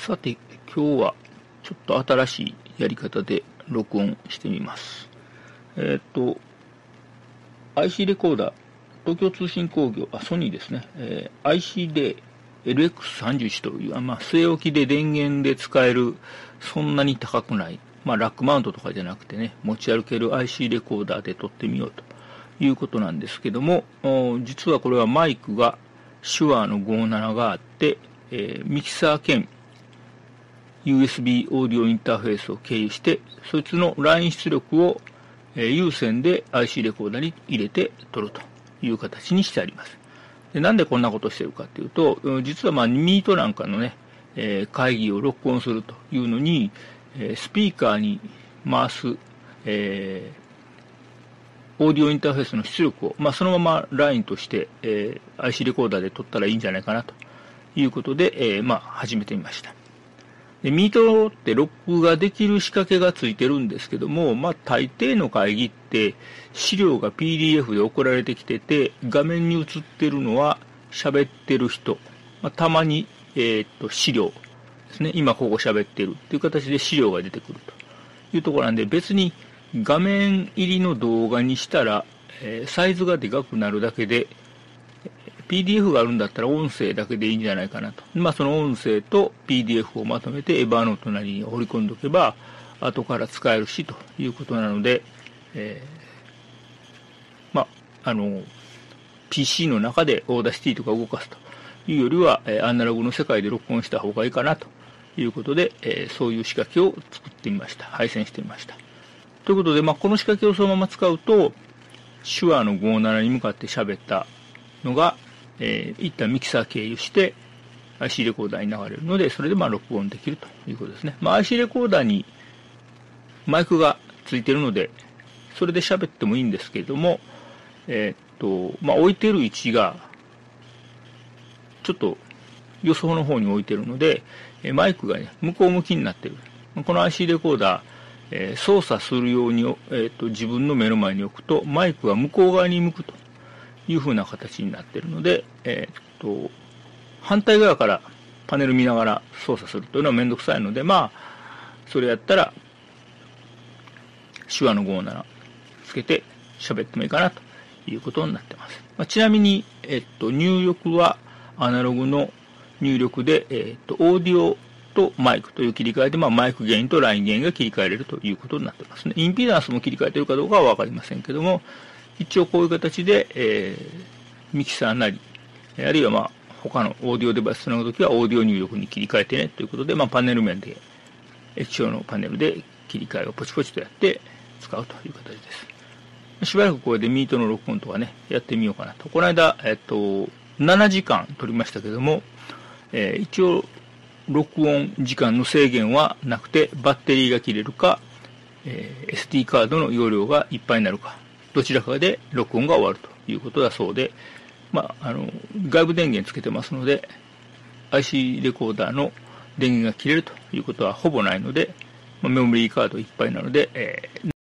さて、今日はちょっと新しいやり方で録音してみます。えっ、と、IC レコーダー、東京通信工業、あ、ソニーですね、えー、IC で LX31 という、まあ、据え置きで電源で使える、そんなに高くない、まあ、ラックマウントとかじゃなくてね、持ち歩ける IC レコーダーで撮ってみようということなんですけども、実はこれはマイクが手話の57があって、えー、ミキサー兼 USB オーディオインターフェースを経由して、そいつのライン出力を、え、有線で IC レコーダーに入れて撮るという形にしてあります。でなんでこんなことをしているかというと、実はまあミートなんかのね、え、会議を録音するというのに、え、スピーカーに回す、えー、オーディオインターフェースの出力を、まあ、そのままラインとして、えー、IC レコーダーで撮ったらいいんじゃないかなということで、えー、まあ、始めてみました。で、ミートってロックができる仕掛けがついてるんですけども、まあ、大抵の会議って資料が PDF で送られてきてて、画面に映ってるのは喋ってる人、まあ、たまに、えー、っと、資料ですね。今ここ喋ってるっていう形で資料が出てくるというところなんで、別に画面入りの動画にしたら、えー、サイズがでかくなるだけで、PDF があるんだったら音声だけでいいんじゃないかなと。まあその音声と PDF をまとめて Evernote なりに放り込んでおけば、後から使えるしということなので、えー、まあ、あの、PC の中で Audacity とか動かすというよりは、えアナログの世界で録音した方がいいかなということで、えー、そういう仕掛けを作ってみました。配線してみました。ということで、まあ、この仕掛けをそのまま使うと、手話の57に向かって喋ったのが、えー、一旦ミキサー経由して IC レコーダーに流れるので、それでまあ録音できるということですね。まあ、IC レコーダーにマイクがついてるので、それで喋ってもいいんですけれども、えー、っと、まあ、置いてる位置が、ちょっと予想の方に置いてるので、マイクがね、向こう向きになってる。この IC レコーダー、え、操作するように、えーと、自分の目の前に置くと、マイクが向こう側に向くという風な形になっているので、えっ、と、反対側からパネル見ながら操作するというのはめんどくさいので、まあ、それやったら、手話の57つけて喋ってもいいかなということになってます。まあ、ちなみに、えっ、と、入力はアナログの入力で、えっ、と、オーディオとマイクという切り替えで、まあ、マイクゲインとラインゲインが切り替えれるということになってますね。インピーダンスも切り替えているかどうかはわかりませんけども、一応こういう形で、えー、ミキサーなり、あるいはまあ、他のオーディオデバイスつなぐときはオーディオ入力に切り替えてねということで、まあ、パネル面で、液晶のパネルで切り替えをポチポチとやって使うという形です。しばらくこれでミートの録音とかね、やってみようかなと。この間、えっと、7時間撮りましたけども、えー、一応、録音時間の制限はなくて、バッテリーが切れるか、えー、SD カードの容量がいっぱいになるか、どちらかで録音が終わるということだそうで、まあ、あの、外部電源つけてますので、IC レコーダーの電源が切れるということはほぼないので、まあ、メモリーカードいっぱいなので、えー